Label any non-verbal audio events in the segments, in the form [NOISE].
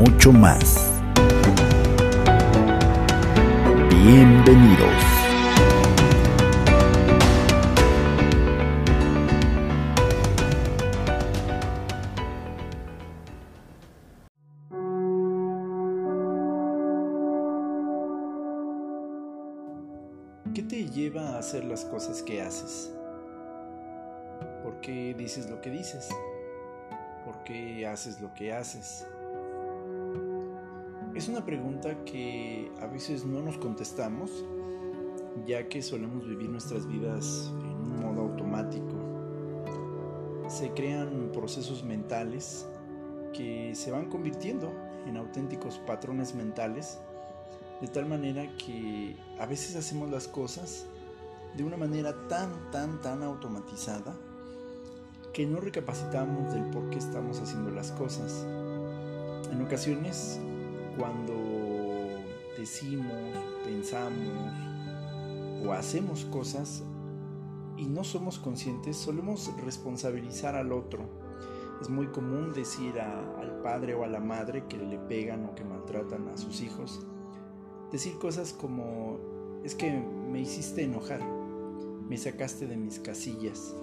mucho más. Bienvenidos. ¿Qué te lleva a hacer las cosas que haces? ¿Por qué dices lo que dices? ¿Por qué haces lo que haces? Es una pregunta que a veces no nos contestamos, ya que solemos vivir nuestras vidas en un modo automático. Se crean procesos mentales que se van convirtiendo en auténticos patrones mentales, de tal manera que a veces hacemos las cosas de una manera tan, tan, tan automatizada que no recapacitamos del por qué estamos haciendo las cosas. En ocasiones, cuando decimos, pensamos o hacemos cosas y no somos conscientes, solemos responsabilizar al otro. Es muy común decir a, al padre o a la madre que le pegan o que maltratan a sus hijos, decir cosas como, es que me hiciste enojar, me sacaste de mis casillas,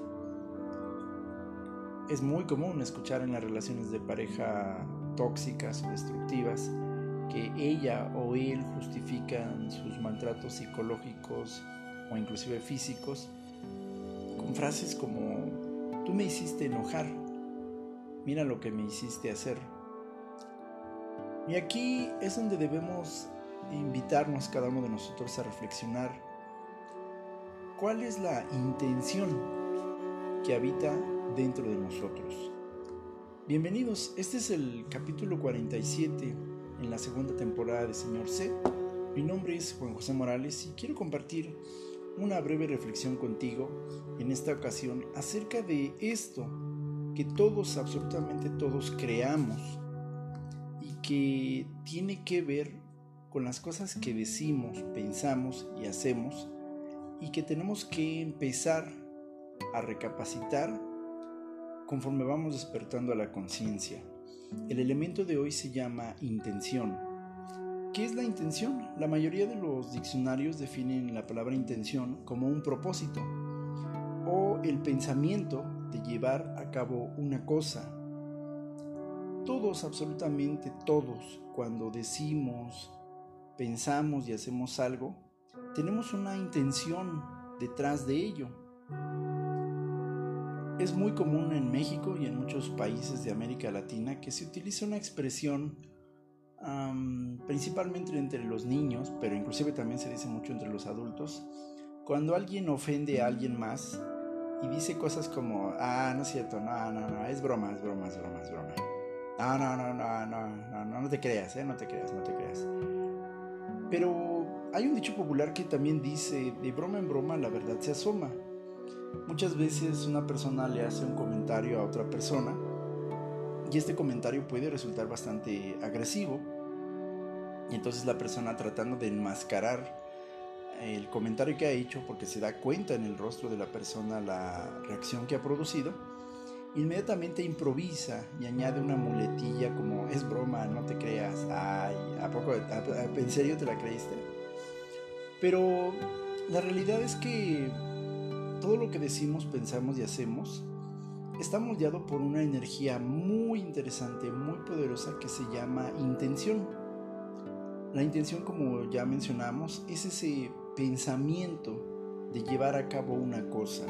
es muy común escuchar en las relaciones de pareja tóxicas o destructivas que ella o él justifican sus maltratos psicológicos o inclusive físicos con frases como tú me hiciste enojar, mira lo que me hiciste hacer. Y aquí es donde debemos invitarnos cada uno de nosotros a reflexionar cuál es la intención que habita dentro de nosotros. Bienvenidos, este es el capítulo 47 en la segunda temporada de Señor C. Mi nombre es Juan José Morales y quiero compartir una breve reflexión contigo en esta ocasión acerca de esto que todos, absolutamente todos creamos y que tiene que ver con las cosas que decimos, pensamos y hacemos y que tenemos que empezar a recapacitar conforme vamos despertando a la conciencia. El elemento de hoy se llama intención. ¿Qué es la intención? La mayoría de los diccionarios definen la palabra intención como un propósito o el pensamiento de llevar a cabo una cosa. Todos, absolutamente todos, cuando decimos, pensamos y hacemos algo, tenemos una intención detrás de ello. Es muy común en México y en muchos países de América Latina que se utiliza una expresión um, principalmente entre los niños, pero inclusive también se dice mucho entre los adultos, cuando alguien ofende a alguien más y dice cosas como, ah, no es cierto, no, no, no, es broma, es broma, es broma, es broma. No, no, no, no, no, no, no, no te creas, eh, no te creas, no te creas. Pero hay un dicho popular que también dice, de broma en broma la verdad se asoma. Muchas veces una persona le hace un comentario a otra persona y este comentario puede resultar bastante agresivo y entonces la persona tratando de enmascarar el comentario que ha hecho porque se da cuenta en el rostro de la persona la reacción que ha producido, inmediatamente improvisa y añade una muletilla como es broma, no te creas, ay, ¿a poco, en serio te la creíste? Pero la realidad es que todo lo que decimos, pensamos y hacemos está moldeado por una energía muy interesante, muy poderosa que se llama intención. La intención, como ya mencionamos, es ese pensamiento de llevar a cabo una cosa.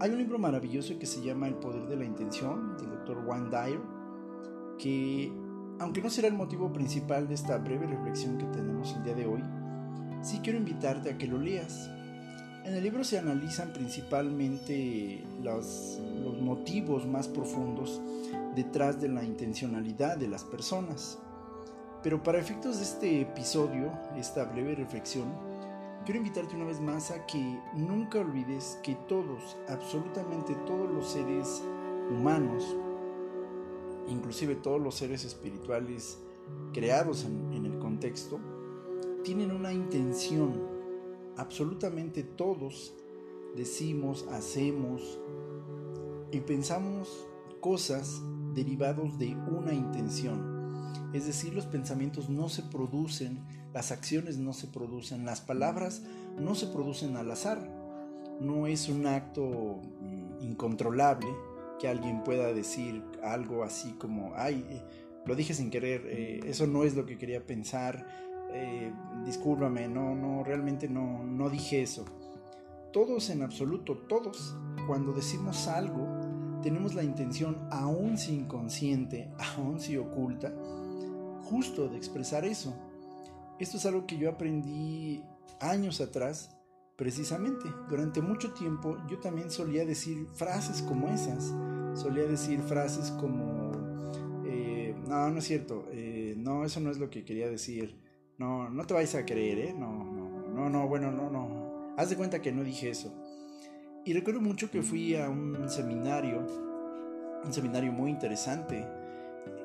Hay un libro maravilloso que se llama El poder de la intención, del doctor Juan Dyer, que, aunque no será el motivo principal de esta breve reflexión que tenemos el día de hoy, sí quiero invitarte a que lo leas en el libro se analizan principalmente los, motivos más profundos detrás de la intencionalidad de las personas. Pero para efectos de este episodio, esta breve reflexión, quiero invitarte una vez más a que nunca olvides que todos, absolutamente todos los seres humanos, inclusive todos los seres espirituales creados en el contexto, tienen una intención. Absolutamente todos decimos, hacemos y pensamos cosas derivados de una intención. Es decir, los pensamientos no se producen, las acciones no se producen, las palabras no se producen al azar. No es un acto mm, incontrolable que alguien pueda decir algo así como, ay, eh, lo dije sin querer, eh, eso no es lo que quería pensar, eh, discúlpame, no, no, realmente no, no dije eso. Todos en absoluto, todos, cuando decimos algo, tenemos la intención, aún si inconsciente, [LAUGHS] aún si oculta, justo de expresar eso. Esto es algo que yo aprendí años atrás, precisamente. Durante mucho tiempo yo también solía decir frases como esas. Solía decir frases como, eh, no, no es cierto, eh, no, eso no es lo que quería decir. No, no te vayas a creer, ¿eh? No, no, no, no, bueno, no, no. Haz de cuenta que no dije eso. Y recuerdo mucho que fui a un seminario, un seminario muy interesante,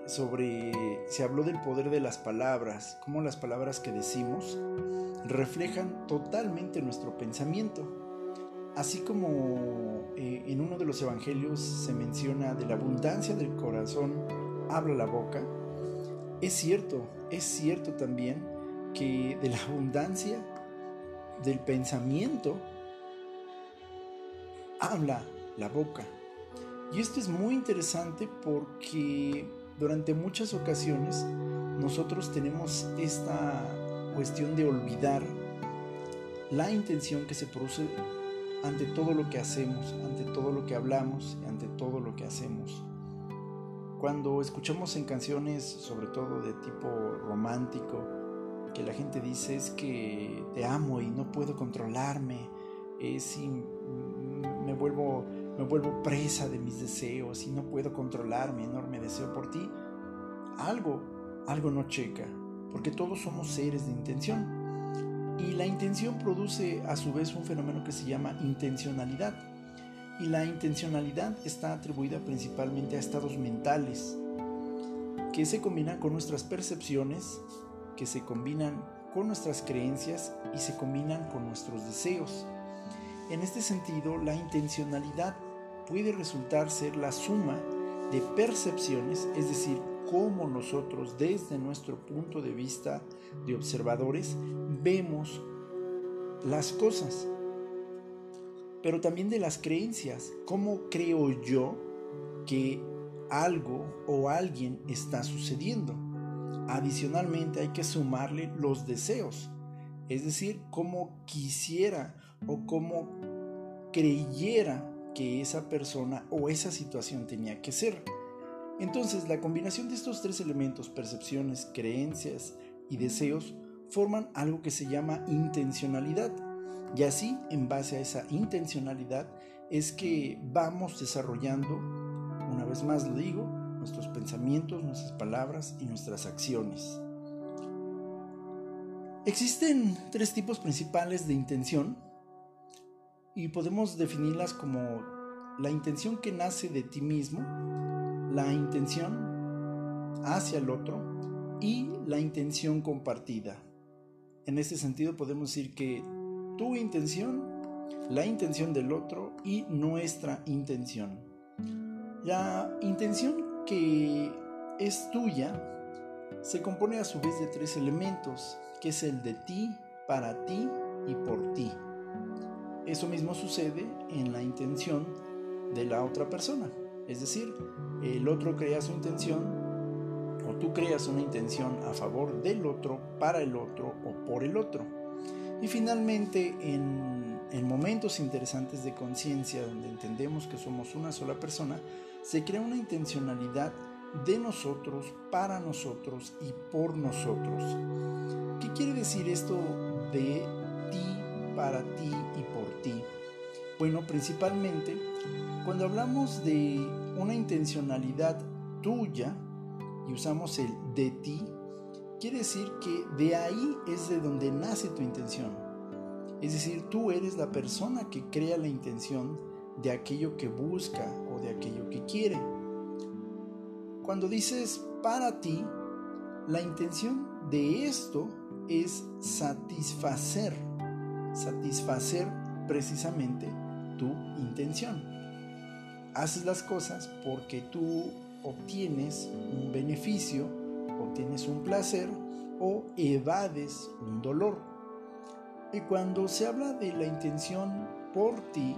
sobre, se habló del poder de las palabras, cómo las palabras que decimos reflejan totalmente nuestro pensamiento. Así como eh, en uno de los evangelios se menciona de la abundancia del corazón habla la boca, es cierto, es cierto también que de la abundancia del pensamiento habla la boca. Y esto es muy interesante porque durante muchas ocasiones nosotros tenemos esta cuestión de olvidar la intención que se produce ante todo lo que hacemos, ante todo lo que hablamos, ante todo lo que hacemos. Cuando escuchamos en canciones, sobre todo de tipo romántico, que la gente dice es que te amo y no puedo controlarme, es me vuelvo me vuelvo presa de mis deseos y no puedo controlar mi enorme deseo por ti, algo, algo no checa, porque todos somos seres de intención. Y la intención produce a su vez un fenómeno que se llama intencionalidad. Y la intencionalidad está atribuida principalmente a estados mentales que se combinan con nuestras percepciones, que se combinan con nuestras creencias y se combinan con nuestros deseos. En este sentido, la intencionalidad puede resultar ser la suma de percepciones, es decir, cómo nosotros desde nuestro punto de vista de observadores vemos las cosas, pero también de las creencias, cómo creo yo que algo o alguien está sucediendo. Adicionalmente hay que sumarle los deseos, es decir, cómo quisiera o cómo creyera que esa persona o esa situación tenía que ser. Entonces, la combinación de estos tres elementos, percepciones, creencias y deseos, forman algo que se llama intencionalidad. Y así, en base a esa intencionalidad, es que vamos desarrollando, una vez más lo digo, nuestros pensamientos, nuestras palabras y nuestras acciones. Existen tres tipos principales de intención y podemos definirlas como la intención que nace de ti mismo, la intención hacia el otro y la intención compartida. En este sentido podemos decir que tu intención, la intención del otro y nuestra intención. La intención que es tuya se compone a su vez de tres elementos, que es el de ti, para ti y por ti. Eso mismo sucede en la intención de la otra persona. Es decir, el otro crea su intención o tú creas una intención a favor del otro, para el otro o por el otro. Y finalmente, en, en momentos interesantes de conciencia donde entendemos que somos una sola persona, se crea una intencionalidad de nosotros, para nosotros y por nosotros. ¿Qué quiere decir esto de ti, para ti y por ti? Bueno, principalmente cuando hablamos de una intencionalidad tuya y usamos el de ti, quiere decir que de ahí es de donde nace tu intención. Es decir, tú eres la persona que crea la intención de aquello que busca o de aquello que quiere. Cuando dices para ti, la intención de esto es satisfacer, satisfacer precisamente tu intención. Haces las cosas porque tú obtienes un beneficio, obtienes un placer o evades un dolor. Y cuando se habla de la intención por ti,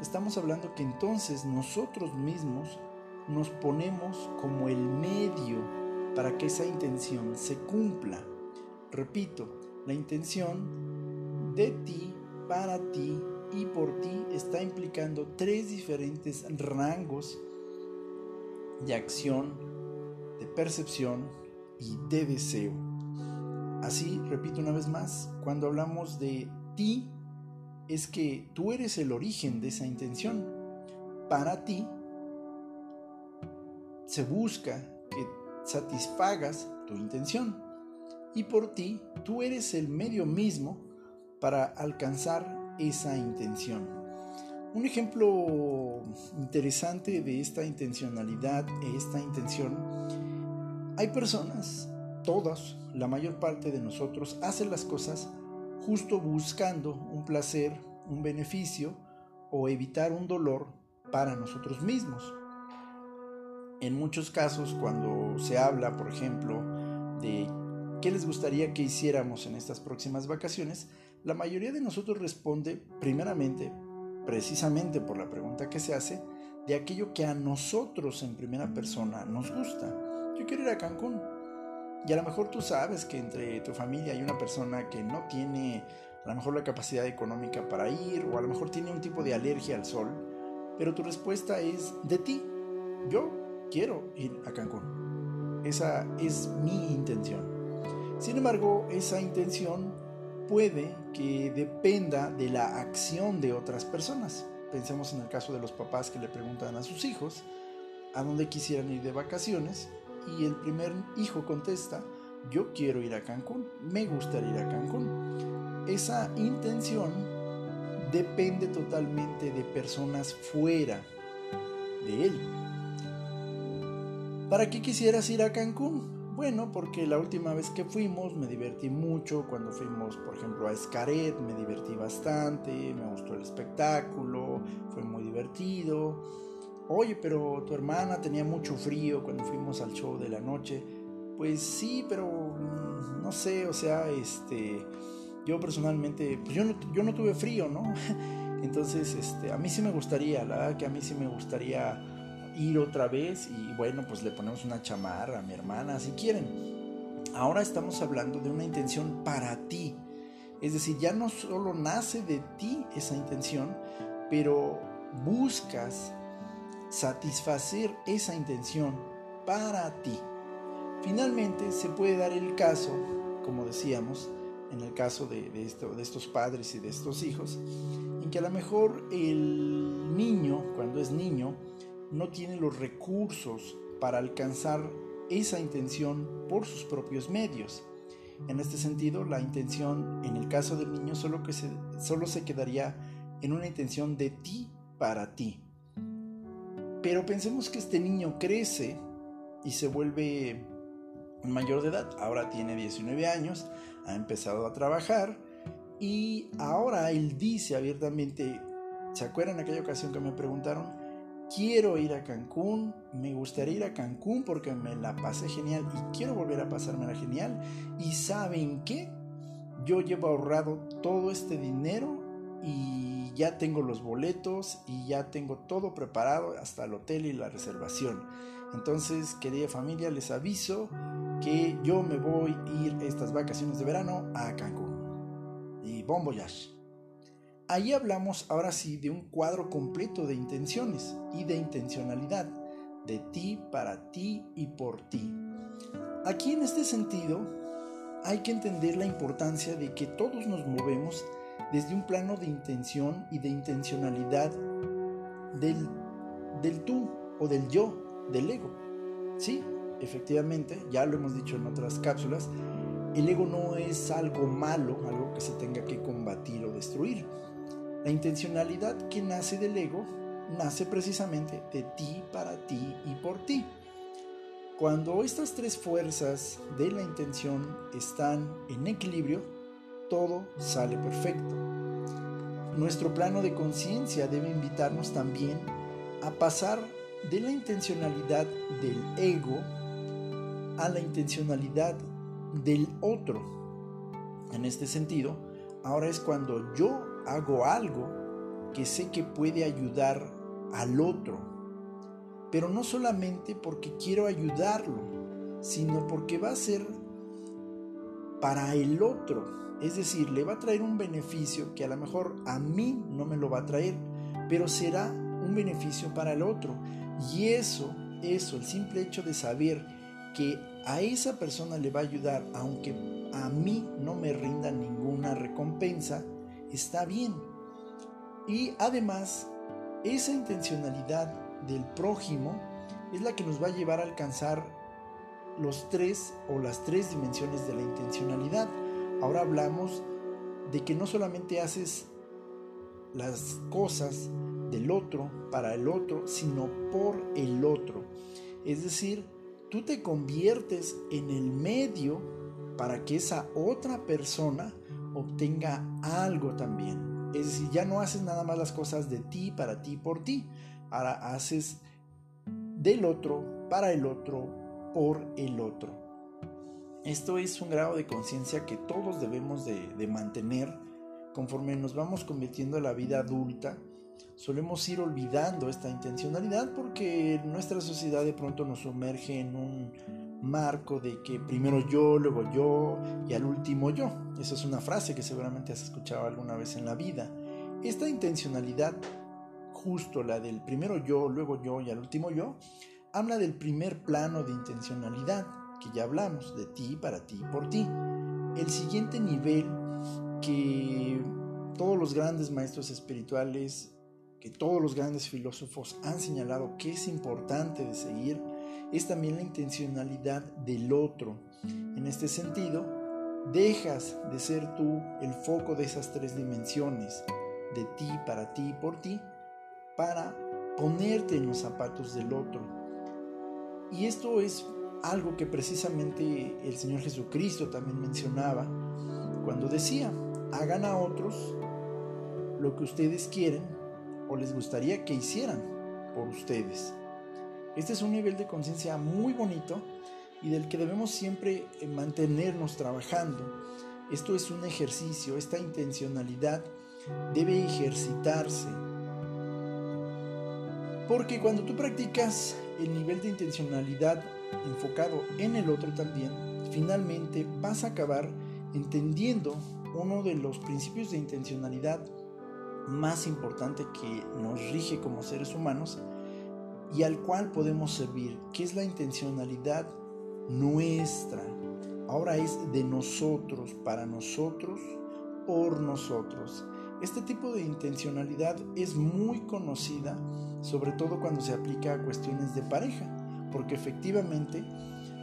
estamos hablando que entonces nosotros mismos nos ponemos como el medio para que esa intención se cumpla. Repito, la intención de ti, para ti y por ti está implicando tres diferentes rangos de acción, de percepción y de deseo. Así, repito una vez más, cuando hablamos de ti, es que tú eres el origen de esa intención. Para ti, se busca que satisfagas tu intención. Y por ti, tú eres el medio mismo para alcanzar esa intención. Un ejemplo interesante de esta intencionalidad, esta intención, hay personas, todas, la mayor parte de nosotros, hacen las cosas justo buscando un placer, un beneficio o evitar un dolor para nosotros mismos. En muchos casos, cuando se habla, por ejemplo, de qué les gustaría que hiciéramos en estas próximas vacaciones, la mayoría de nosotros responde primeramente precisamente por la pregunta que se hace, de aquello que a nosotros en primera persona nos gusta. Yo quiero ir a Cancún. Y a lo mejor tú sabes que entre tu familia hay una persona que no tiene a lo mejor la capacidad económica para ir o a lo mejor tiene un tipo de alergia al sol, pero tu respuesta es de ti. Yo quiero ir a Cancún. Esa es mi intención. Sin embargo, esa intención puede que dependa de la acción de otras personas. Pensemos en el caso de los papás que le preguntan a sus hijos a dónde quisieran ir de vacaciones y el primer hijo contesta, yo quiero ir a Cancún, me gustaría ir a Cancún. Esa intención depende totalmente de personas fuera de él. ¿Para qué quisieras ir a Cancún? Bueno, porque la última vez que fuimos me divertí mucho. Cuando fuimos, por ejemplo, a Escaret, me divertí bastante. Me gustó el espectáculo, fue muy divertido. Oye, pero tu hermana tenía mucho frío cuando fuimos al show de la noche. Pues sí, pero mm, no sé, o sea, este, yo personalmente, pues yo no, yo no tuve frío, ¿no? [LAUGHS] Entonces, este, a mí sí me gustaría, la verdad que a mí sí me gustaría ir otra vez y bueno, pues le ponemos una chamarra a mi hermana, si quieren. Ahora estamos hablando de una intención para ti. Es decir, ya no solo nace de ti esa intención, pero buscas satisfacer esa intención para ti. Finalmente se puede dar el caso, como decíamos, en el caso de, esto, de estos padres y de estos hijos, en que a lo mejor el niño, cuando es niño, no tiene los recursos para alcanzar esa intención por sus propios medios. En este sentido, la intención en el caso del niño solo, que solo se quedaría en una intención de ti para ti. Pero pensemos que este niño crece y se vuelve mayor de edad. Ahora tiene 19 años, ha empezado a trabajar y ahora él dice abiertamente, ¿se acuerdan aquella ocasión que me preguntaron? quiero ir a Cancún, me gustaría ir a Cancún porque me la pasé genial y quiero volver a pasármela genial. ¿Y saben qué? Yo llevo ahorrado todo este dinero y ya tengo los boletos y ya tengo todo preparado hasta el hotel y la reservación. Entonces, querida familia, les aviso que yo me voy a ir estas vacaciones de verano a Cancún. Y bon voyage. Ahí hablamos ahora sí de un cuadro completo de intenciones y de intencionalidad, de ti, para ti y por ti. Aquí en este sentido hay que entender la importancia de que todos nos movemos desde un plano de intención y de intencionalidad del, del tú o del yo, del ego. ¿Sí? efectivamente, ya lo hemos dicho en otras cápsulas, el ego no es algo malo, algo que se tenga que combatir o destruir. La intencionalidad que nace del ego nace precisamente de ti, para ti y por ti. Cuando estas tres fuerzas de la intención están en equilibrio, todo sale perfecto. Nuestro plano de conciencia debe invitarnos también a pasar de la intencionalidad del ego a la intencionalidad del otro. En este sentido, ahora es cuando yo hago algo que sé que puede ayudar al otro, pero no solamente porque quiero ayudarlo, sino porque va a ser para el otro. Es decir, le va a traer un beneficio que a lo mejor a mí no me lo va a traer, pero será un beneficio para el otro. Y eso, eso, el simple hecho de saber que a esa persona le va a ayudar, aunque a mí no me rinda ninguna recompensa, está bien. Y además, esa intencionalidad del prójimo es la que nos va a llevar a alcanzar los tres o las tres dimensiones de la intencionalidad. Ahora hablamos de que no solamente haces las cosas del otro para el otro, sino por el otro. Es decir, tú te conviertes en el medio para que esa otra persona obtenga algo también. Es decir, ya no haces nada más las cosas de ti, para ti, por ti. Ahora haces del otro, para el otro, por el otro. Esto es un grado de conciencia que todos debemos de, mantener conforme nos vamos convirtiendo en la vida adulta. Solemos ir olvidando esta intencionalidad porque nuestra sociedad de pronto nos sumerge en un marco de que primero yo, luego yo y al último yo. Esa es una frase que seguramente has escuchado alguna vez en la vida. Esta intencionalidad, justo la del primero yo, luego yo y al último yo, habla del primer plano de intencionalidad, que ya hablamos, de ti, para ti, por ti. El siguiente nivel que todos los grandes maestros espirituales, que todos los grandes filósofos han señalado que es importante de seguir, es también la intencionalidad del otro. En este sentido, dejas de ser tú el foco de esas tres dimensiones, de ti, para ti y por ti, para ponerte en los zapatos del otro. Y esto es algo que precisamente el Señor Jesucristo también mencionaba cuando decía, hagan a otros lo que ustedes quieren o les gustaría que hicieran por ustedes. Este es un nivel de conciencia muy bonito y del que debemos siempre eh, mantenernos trabajando. Esto es un ejercicio, esta intencionalidad debe ejercitarse. Porque cuando tú practicas el nivel de intencionalidad enfocado en el otro también, finalmente vas a acabar entendiendo uno de los principios de intencionalidad más importante que nos rige como seres humanos y al cual podemos servir, que es la intencionalidad nuestra. Ahora es de nosotros, para nosotros, por nosotros. Este tipo de intencionalidad es muy conocida, sobre todo cuando se aplica a cuestiones de pareja, porque efectivamente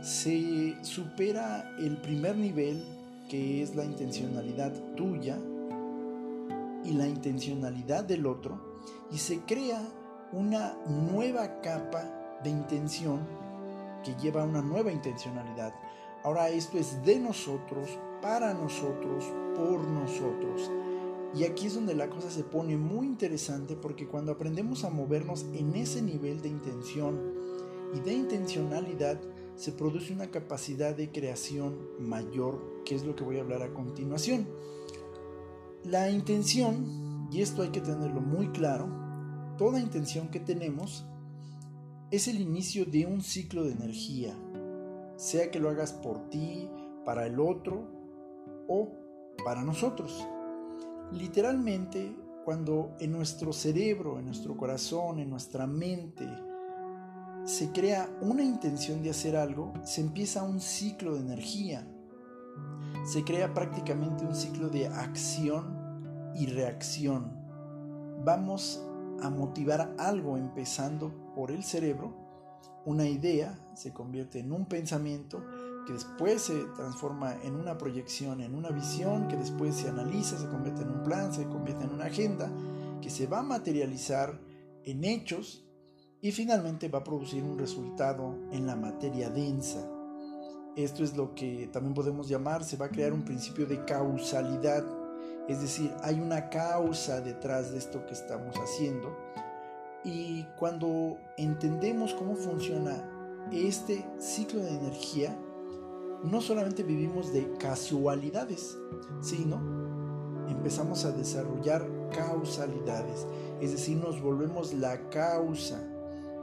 se supera el primer nivel, que es la intencionalidad tuya, y la intencionalidad del otro, y se crea una nueva capa de intención que lleva una nueva intencionalidad. Ahora esto es de nosotros, para nosotros, por nosotros. Y aquí es donde la cosa se pone muy interesante porque cuando aprendemos a movernos en ese nivel de intención y de intencionalidad, se produce una capacidad de creación mayor, que es lo que voy a hablar a continuación. La intención, y esto hay que tenerlo muy claro, Toda intención que tenemos es el inicio de un ciclo de energía, sea que lo hagas por ti, para el otro o para nosotros. Literalmente, cuando en nuestro cerebro, en nuestro corazón, en nuestra mente, se crea una intención de hacer algo, se empieza un ciclo de energía. Se crea prácticamente un ciclo de acción y reacción. Vamos a motivar algo empezando por el cerebro una idea se convierte en un pensamiento que después se transforma en una proyección, en una visión, que después se analiza, se convierte en un plan, se convierte en una agenda, que se va a materializar en hechos y finalmente va a producir un resultado en la materia densa. Esto es lo que también podemos llamar, se va a crear un principio de causalidad, es decir, hay una causa detrás de esto que estamos haciendo. Y cuando entendemos cómo funciona este ciclo de energía, no solamente vivimos de casualidades, sino empezamos a desarrollar causalidades, es decir, nos volvemos la causa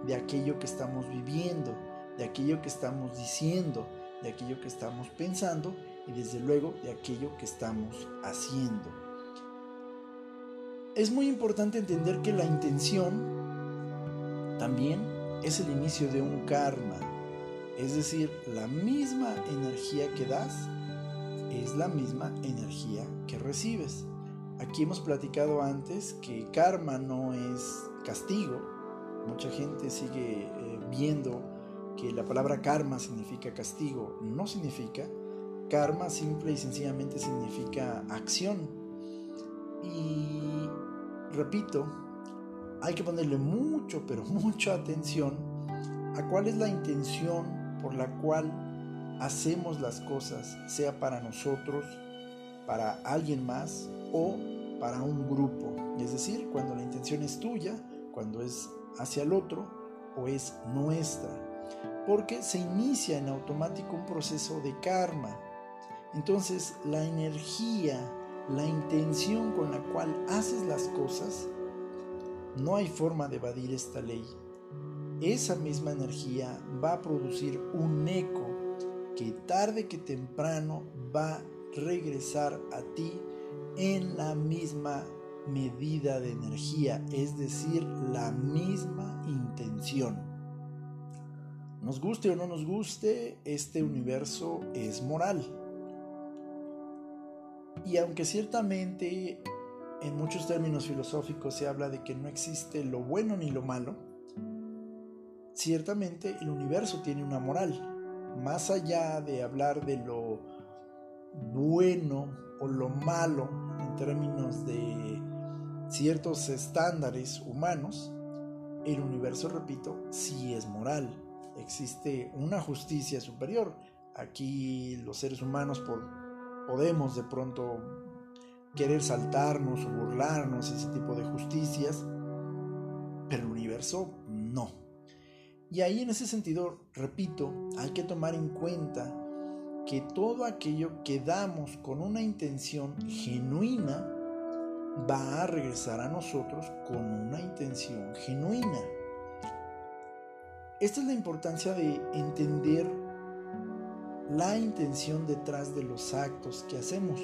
de aquello que estamos viviendo, de aquello que estamos diciendo, de aquello que estamos pensando y desde luego de aquello que estamos haciendo. Es muy importante entender que la intención también es el inicio de un karma, es decir, la misma energía que das es la misma energía que recibes. Aquí hemos platicado antes que karma no es castigo. Mucha gente sigue eh, viendo que la palabra karma significa castigo. No significa. Karma simple y sencillamente significa acción. Y repito, hay que ponerle mucho, pero mucha atención a cuál es la intención por la cual hacemos las cosas, sea para nosotros, para alguien más o para un grupo. Es decir, cuando la intención es tuya, cuando es hacia el otro o es nuestra. Porque se inicia en automático un proceso de karma. Entonces la energía, la intención con la cual haces las cosas, no hay forma de evadir esta ley esa misma energía va a producir un eco que tarde que temprano va a regresar a ti en la misma medida de energía, es decir, la misma intención. Nos guste o no nos guste, este universo es moral. Y aunque ciertamente en muchos términos filosóficos se habla de que no existe lo bueno ni lo malo, Ciertamente el universo tiene una moral. Más allá de hablar de lo bueno o lo malo en términos de ciertos estándares humanos, el universo, repito, sí es moral. Existe una justicia superior. Aquí los seres humanos podemos de pronto querer saltarnos o burlarnos ese tipo de justicias, pero el universo no. Y ahí en ese sentido, repito, hay que tomar en cuenta que todo aquello que damos con una intención genuina va a regresar a nosotros con una intención genuina. Esta es la importancia de entender la intención detrás de los actos que hacemos.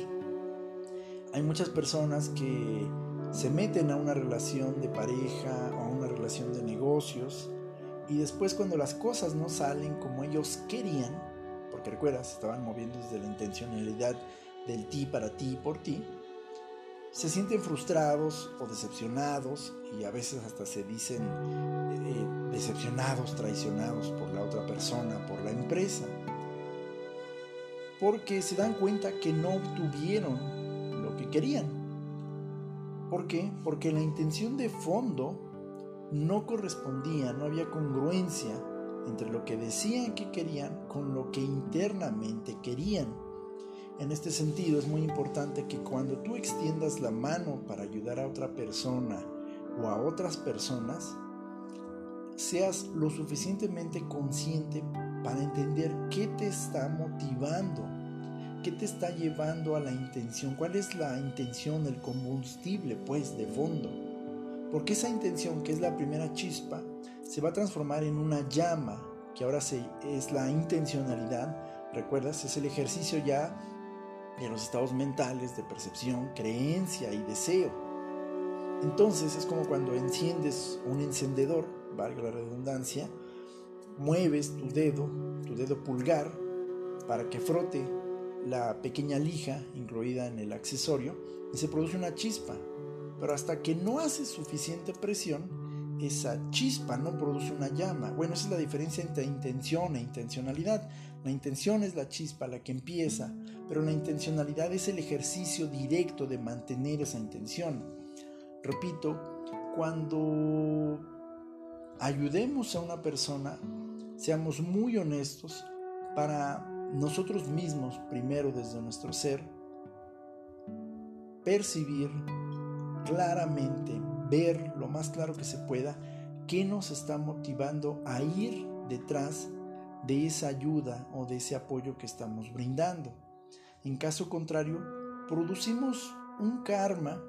Hay muchas personas que se meten a una relación de pareja o a una relación de negocios y después cuando las cosas no salen como ellos querían, porque recuerdas, estaban moviendo desde la intencionalidad del ti para ti y por ti, se sienten frustrados o decepcionados y a veces hasta se dicen eh, decepcionados, traicionados por la otra persona, por la empresa, porque se dan cuenta que no obtuvieron lo que querían. ¿Por qué? Porque la intención de fondo no correspondía, no había congruencia entre lo que decían que querían con lo que internamente querían. En este sentido es muy importante que cuando tú extiendas la mano para ayudar a otra persona o a otras personas, seas lo suficientemente consciente para entender qué te está motivando, qué te está llevando a la intención, cuál es la intención, el combustible pues de fondo. Porque esa intención, que es la primera chispa, se va a transformar en una llama, que ahora es la intencionalidad. ¿Recuerdas? Es el ejercicio ya de los estados mentales de percepción, creencia y deseo. Entonces es como cuando enciendes un encendedor, valga la redundancia, mueves tu dedo, tu dedo pulgar, para que frote la pequeña lija incluida en el accesorio y se produce una chispa pero hasta que no haces suficiente presión, esa chispa, no produce una llama. Bueno, esa es la diferencia entre intención e intencionalidad. La intención es la chispa, la que empieza, pero la intencionalidad es el ejercicio directo de mantener esa intención. Repito, cuando ayudemos a una persona, seamos muy honestos para nosotros mismos, primero desde nuestro ser, percibir claramente, ver lo más claro que se pueda, qué nos está motivando a ir detrás de esa ayuda o de ese apoyo que estamos brindando. En caso contrario, producimos un karma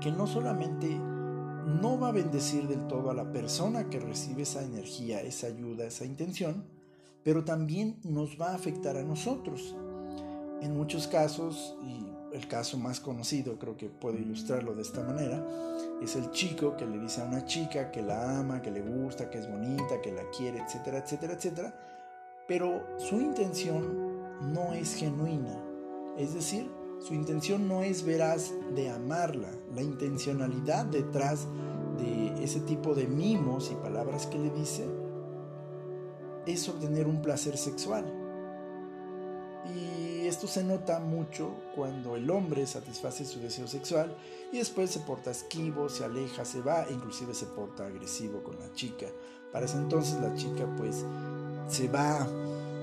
que no solamente no va a bendecir del todo a la persona que recibe esa energía, esa ayuda, esa intención, pero también nos va a afectar a nosotros. En muchos casos, y el caso más conocido, creo que puedo ilustrarlo de esta manera, es el chico que le dice a una chica que la ama, que le gusta, que es bonita, que la quiere, etcétera, etcétera, etcétera, pero su intención no es genuina, es decir, su intención no es veraz de amarla, la intencionalidad detrás de ese tipo de mimos y palabras que le dice es obtener un placer sexual. Esto se nota mucho cuando el hombre satisface su deseo sexual y después se porta esquivo, se aleja, se va e inclusive se porta agresivo con la chica. Para ese entonces la chica pues se va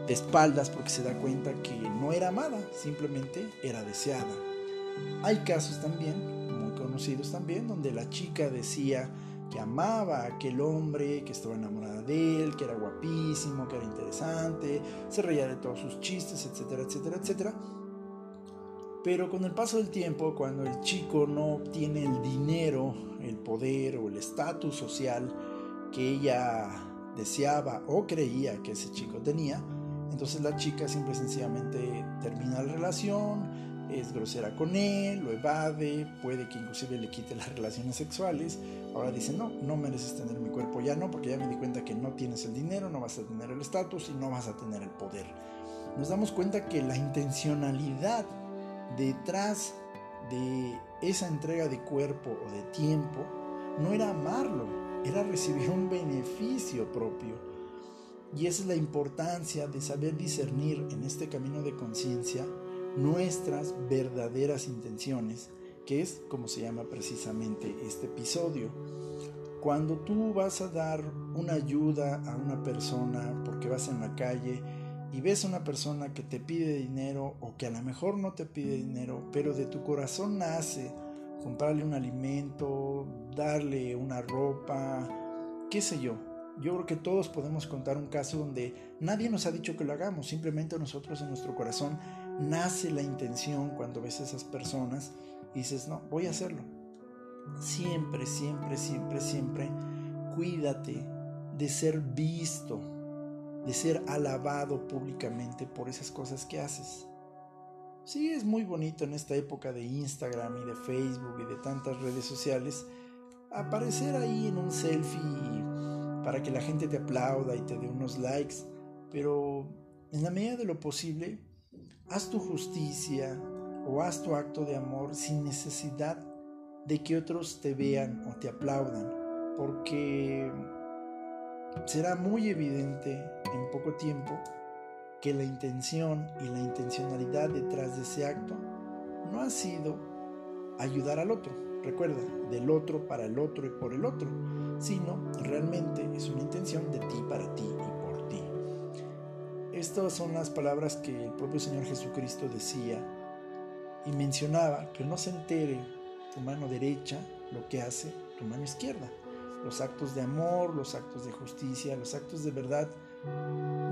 de espaldas porque se da cuenta que no era amada, simplemente era deseada. Hay casos también, muy conocidos también, donde la chica decía que amaba a aquel hombre, que estaba enamorada de él, que era guapísimo, que era interesante, se reía de todos sus chistes, etcétera, etcétera, etcétera. Pero con el paso del tiempo, cuando el chico no obtiene el dinero, el poder o el estatus social que ella deseaba o creía que ese chico tenía, entonces la chica simple sencillamente termina la relación, es grosera con él, lo evade, puede que inclusive le quite las relaciones sexuales. Ahora dice, no, no mereces tener mi cuerpo ya no, porque ya me di cuenta que no tienes el dinero, no vas a tener el estatus y no vas a tener el poder. Nos damos cuenta que la intencionalidad detrás de esa entrega de cuerpo o de tiempo no era amarlo, era recibir un beneficio propio. Y esa es la importancia de saber discernir en este camino de conciencia nuestras verdaderas intenciones, que es como se llama precisamente este episodio. Cuando tú vas a dar una ayuda a una persona porque vas en la calle y ves a una persona que te pide dinero o que a lo mejor no te pide dinero, pero de tu corazón nace comprarle un alimento, darle una ropa, qué sé yo. Yo creo que todos podemos contar un caso donde nadie nos ha dicho que lo hagamos, simplemente nosotros en nuestro corazón nace la intención cuando ves a esas personas y dices, no, voy a hacerlo. Siempre, siempre, siempre, siempre, cuídate de ser visto, de ser alabado públicamente por esas cosas que haces. Sí, es muy bonito en esta época de Instagram y de Facebook y de tantas redes sociales aparecer ahí en un selfie para que la gente te aplauda y te dé unos likes, pero en la medida de lo posible, haz tu justicia o haz tu acto de amor sin necesidad de que otros te vean o te aplaudan, porque será muy evidente en poco tiempo que la intención y la intencionalidad detrás de ese acto no ha sido ayudar al otro, recuerda, del otro para el otro y por el otro, sino realmente es una intención de ti para ti estas son las palabras que el propio Señor Jesucristo decía y mencionaba que no se entere tu mano derecha lo que hace tu mano izquierda. Los actos de amor, los actos de justicia, los actos de verdad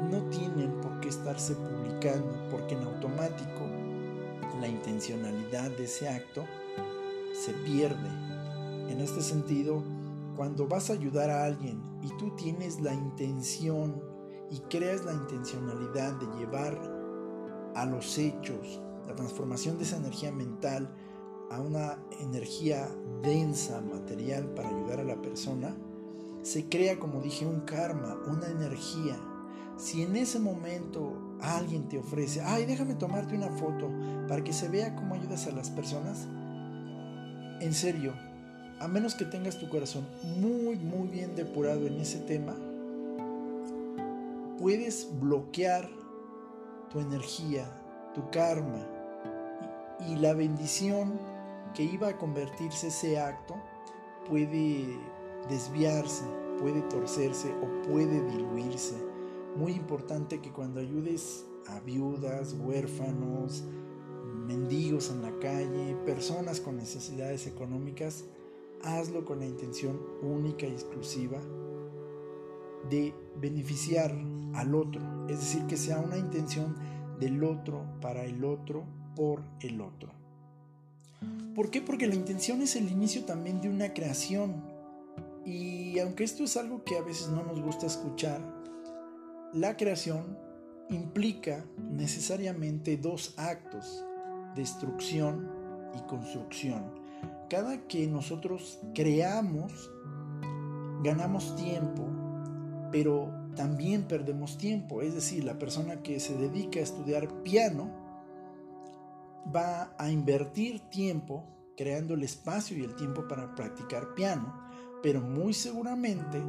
no tienen por qué estarse publicando porque en automático la intencionalidad de ese acto se pierde. En este sentido, cuando vas a ayudar a alguien y tú tienes la intención y creas la intencionalidad de llevar a los hechos la transformación de esa energía mental a una energía densa, material, para ayudar a la persona, se crea, como dije, un karma, una energía. Si en ese momento alguien te ofrece, ay, déjame tomarte una foto para que se vea cómo ayudas a las personas, en serio, a menos que tengas tu corazón muy, muy bien depurado en ese tema, puedes bloquear tu energía, tu karma y, la bendición que iba a convertirse ese acto puede desviarse, puede torcerse o puede diluirse. Muy importante que cuando ayudes a viudas, huérfanos, mendigos en la calle, personas con necesidades económicas, hazlo con la intención única y exclusiva de beneficiar al otro, es decir, que sea una intención del otro para el otro por el otro. ¿Por qué? Porque la intención es el inicio también de una creación. Y aunque esto es algo que a veces no nos gusta escuchar, la creación implica necesariamente dos actos, destrucción y construcción. Cada que nosotros creamos, ganamos tiempo, pero también perdemos tiempo. Es decir, la persona que se dedica a estudiar piano va a invertir tiempo creando el espacio y el tiempo para practicar piano, pero muy seguramente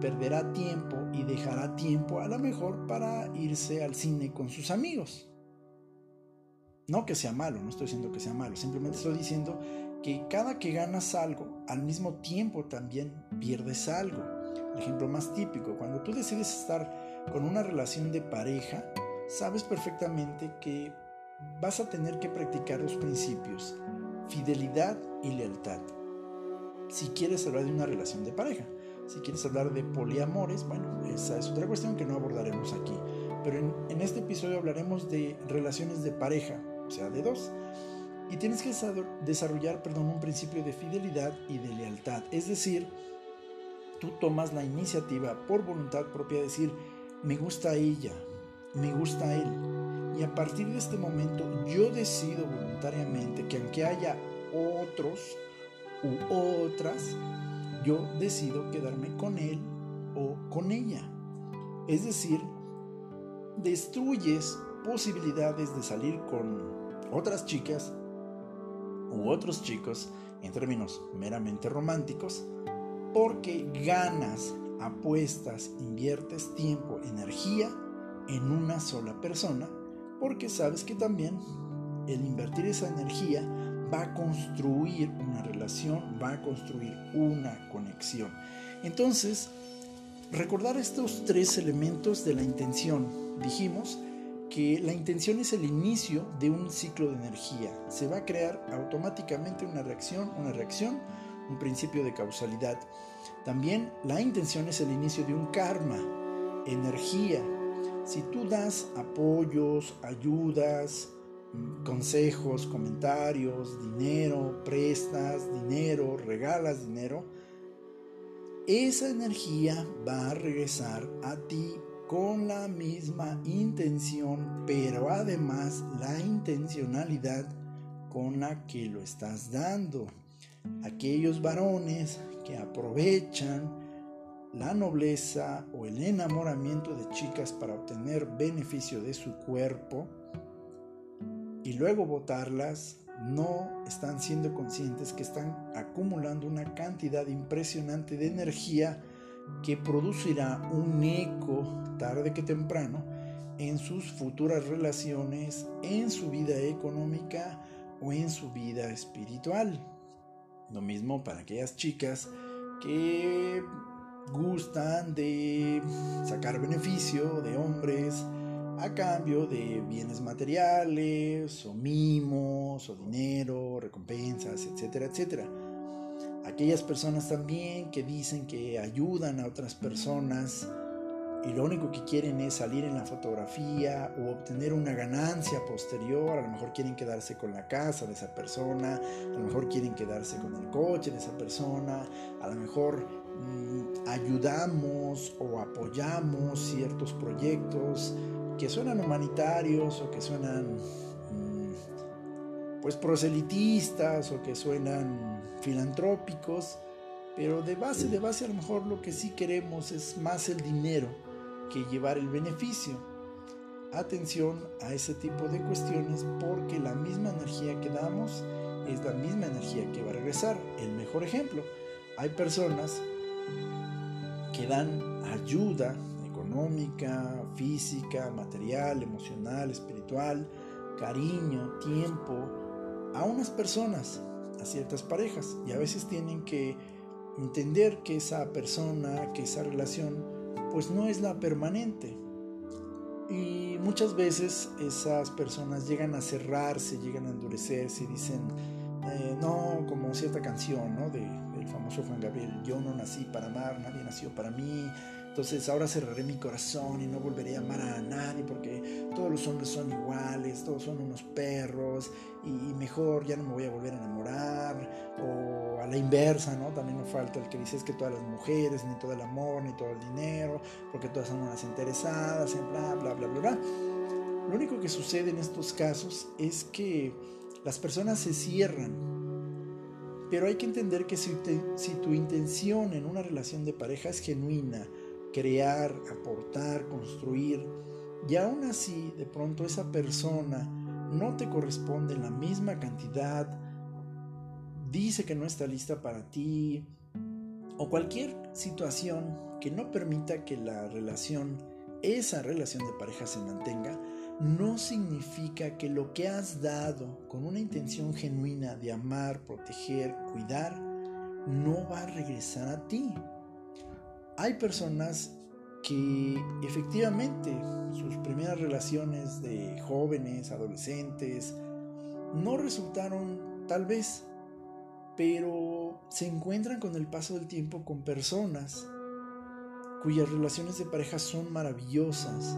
perderá tiempo y dejará tiempo a lo mejor para irse al cine con sus amigos. No que sea malo, no estoy diciendo que sea malo, simplemente estoy diciendo que cada que ganas algo, al mismo tiempo también pierdes algo. El ejemplo más típico, cuando tú decides estar con una relación de pareja, sabes perfectamente que vas a tener que practicar los principios, fidelidad y lealtad. Si quieres hablar de una relación de pareja, si quieres hablar de poliamores, bueno, esa es otra cuestión que no abordaremos aquí. Pero en, este episodio hablaremos de relaciones de pareja, o sea, de dos. Y tienes que desarrollar perdón, un principio de fidelidad y de lealtad. Es decir, tú tomas la iniciativa por voluntad propia de decir, me gusta ella, me gusta él. Y a partir de este momento yo decido voluntariamente que aunque haya otros u otras, yo decido quedarme con él o con ella. Es decir, destruyes posibilidades de salir con otras chicas u otros chicos en términos meramente románticos porque ganas, apuestas, inviertes tiempo, energía en una sola persona porque sabes que también el invertir esa energía va a construir una relación, va a construir una conexión. Entonces, recordar estos tres elementos de la intención. Dijimos que la intención es el inicio de un ciclo de energía. Se va a crear automáticamente una reacción, una reacción, un principio de causalidad. También la intención es el inicio de un karma, energía. Si tú das apoyos, ayudas, consejos, comentarios, dinero, prestas dinero, regalas dinero, esa energía va a regresar a ti con la misma intención, pero además la intencionalidad con la que lo estás dando. Aquellos varones que aprovechan la nobleza o el enamoramiento de chicas para obtener beneficio de su cuerpo y luego votarlas, no están siendo conscientes que están acumulando una cantidad impresionante de energía que producirá un eco tarde que temprano en sus futuras relaciones, en su vida económica o en su vida espiritual. Lo mismo para aquellas chicas que gustan de sacar beneficio de hombres a cambio de bienes materiales o mimos o dinero, recompensas, etcétera, etcétera. Aquellas personas también que dicen que ayudan a otras personas y lo único que quieren es salir en la fotografía o obtener una ganancia posterior, a lo mejor quieren quedarse con la casa de esa persona, a lo mejor quieren quedarse con el coche de esa persona, a lo mejor mm, ayudamos o apoyamos ciertos proyectos que suenan humanitarios o que suenan mm, pues proselitistas o que suenan filantrópicos, pero de base, de base a lo mejor lo que sí queremos es más el dinero que llevar el beneficio. Atención a ese tipo de cuestiones porque la misma energía que damos es la misma energía que va a regresar. El mejor ejemplo, hay personas que dan ayuda económica, física, material, emocional, espiritual, cariño, tiempo a unas personas, a ciertas parejas y a veces tienen que entender que esa persona, que esa relación pues no es la permanente. Y muchas veces esas personas llegan a cerrarse, llegan a endurecerse y dicen, eh, no, como cierta canción, ¿no? De, del famoso Juan Gabriel, yo no nací para amar, nadie nació para mí, entonces ahora cerraré mi corazón y no volveré a amar a nadie porque todos los hombres son iguales, todos son unos perros y mejor ya no me voy a volver a enamorar. O a la inversa, ¿no? También nos falta el que dice que todas las mujeres, ni todo el amor, ni todo el dinero, porque todas son unas interesadas en bla, bla, bla, bla, bla. Lo único que sucede en estos casos es que las personas se cierran. Pero hay que entender que si, si tu intención en una relación de pareja es genuina, crear, aportar, construir, y aún así de pronto esa persona no te corresponde la misma cantidad, dice que no está lista para ti, o cualquier situación que no permita que la relación, esa relación de pareja se mantenga, no significa que lo que has dado con una intención genuina de amar, proteger, cuidar, no va a regresar a ti. Hay personas que efectivamente sus primeras relaciones de jóvenes, adolescentes, no resultaron tal vez, pero se encuentran con el paso del tiempo con personas cuyas relaciones de pareja son maravillosas.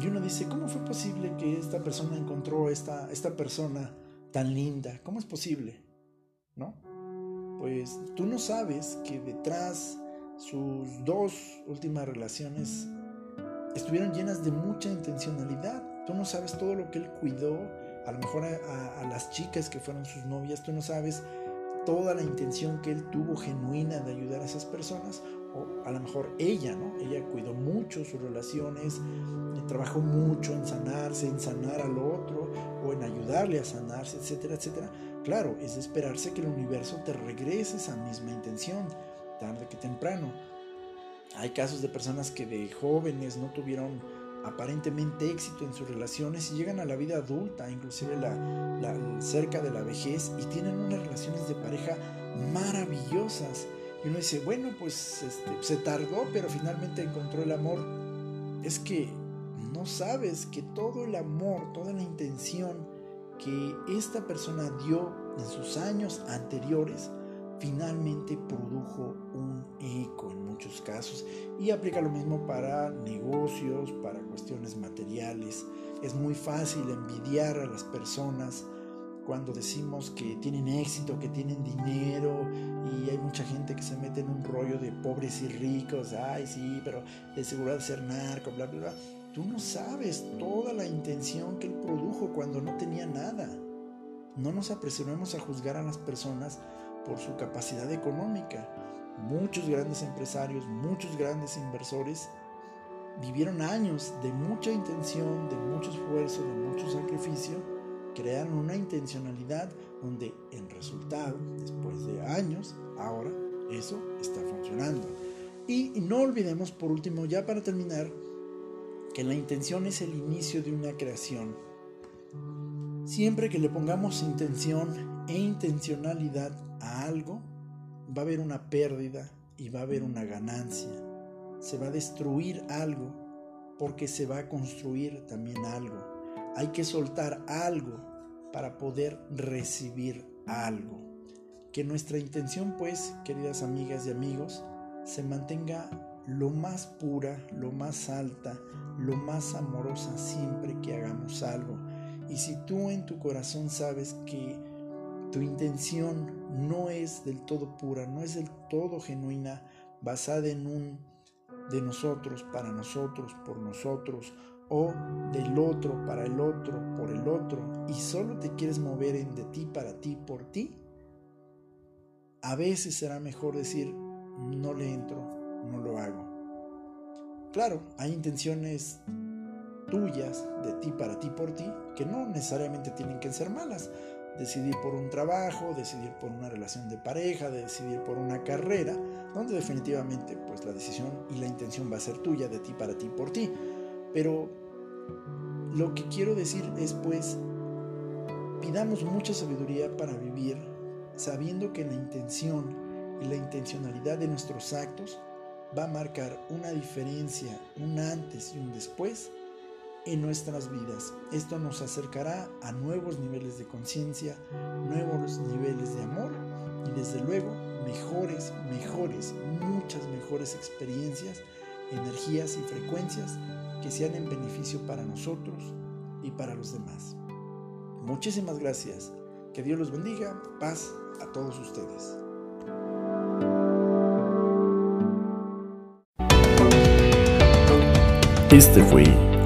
Y uno dice, ¿cómo fue posible que esta persona encontró esta, esta persona tan linda? ¿Cómo es posible? ¿No? Pues tú no sabes que detrás sus dos últimas relaciones estuvieron llenas de mucha intencionalidad. Tú no sabes todo lo que él cuidó, a lo mejor a, las chicas que fueron sus novias, tú no sabes toda la intención que él tuvo genuina de ayudar a esas personas, o a lo mejor ella, ¿no? Ella cuidó mucho sus relaciones, trabajó mucho en sanarse, en sanar al otro, o en ayudarle a sanarse, etcétera, etcétera. Claro, es esperarse que el universo te regrese esa misma intención tarde que temprano. Hay casos de personas que de jóvenes no tuvieron aparentemente éxito en sus relaciones y llegan a la vida adulta, inclusive la, cerca de la vejez, y tienen unas relaciones de pareja maravillosas. Y uno dice, bueno, pues este, se tardó, pero finalmente encontró el amor. Es que no sabes que todo el amor, toda la intención que esta persona dio en sus años anteriores, finalmente produjo un eco en muchos casos y aplica lo mismo para negocios, para cuestiones materiales. Es muy fácil envidiar a las personas cuando decimos que tienen éxito, que tienen dinero y hay mucha gente que se mete en un rollo de pobres y ricos, ay sí, pero de seguridad ser narco, bla, bla, bla. Tú no sabes toda la intención que él produjo cuando no tenía nada. No nos apresuremos a juzgar a las personas por su capacidad económica. Muchos grandes empresarios, muchos grandes inversores vivieron años de mucha intención, de mucho esfuerzo, de mucho sacrificio, crearon una intencionalidad donde en resultado, después de años, ahora eso está funcionando. Y no olvidemos, por último, ya para terminar, que la intención es el inicio de una creación. Siempre que le pongamos intención e intencionalidad a algo, va a haber una pérdida y va a haber una ganancia. Se va a destruir algo porque se va a construir también algo. Hay que soltar algo para poder recibir algo. Que nuestra intención, pues, queridas amigas y amigos, se mantenga lo más pura, lo más alta, lo más amorosa siempre que hagamos algo. Y si tú en tu corazón sabes que tu intención no es del todo pura, no es del todo genuina, basada en un de nosotros, para nosotros, por nosotros, o del otro, para el otro, por el otro, y solo te quieres mover en de ti, para ti, por ti, a veces será mejor decir, no le entro, no lo hago. Claro, hay intenciones tuyas, de ti, para ti, por ti, que no necesariamente tienen que ser malas decidir por un trabajo, decidir por una relación de pareja, decidir por una carrera, donde definitivamente pues la decisión y la intención va a ser tuya, de ti para ti, por ti. Pero lo que quiero decir es pues, pidamos mucha sabiduría para vivir sabiendo que la intención y la intencionalidad de nuestros actos va a marcar una diferencia, un antes y un después en nuestras vidas. Esto nos acercará a nuevos niveles de conciencia, nuevos niveles de amor y desde luego mejores, mejores, muchas mejores experiencias, energías y frecuencias que sean en beneficio para nosotros y para los demás. Muchísimas gracias. Que Dios los bendiga. Paz a todos ustedes. Este fue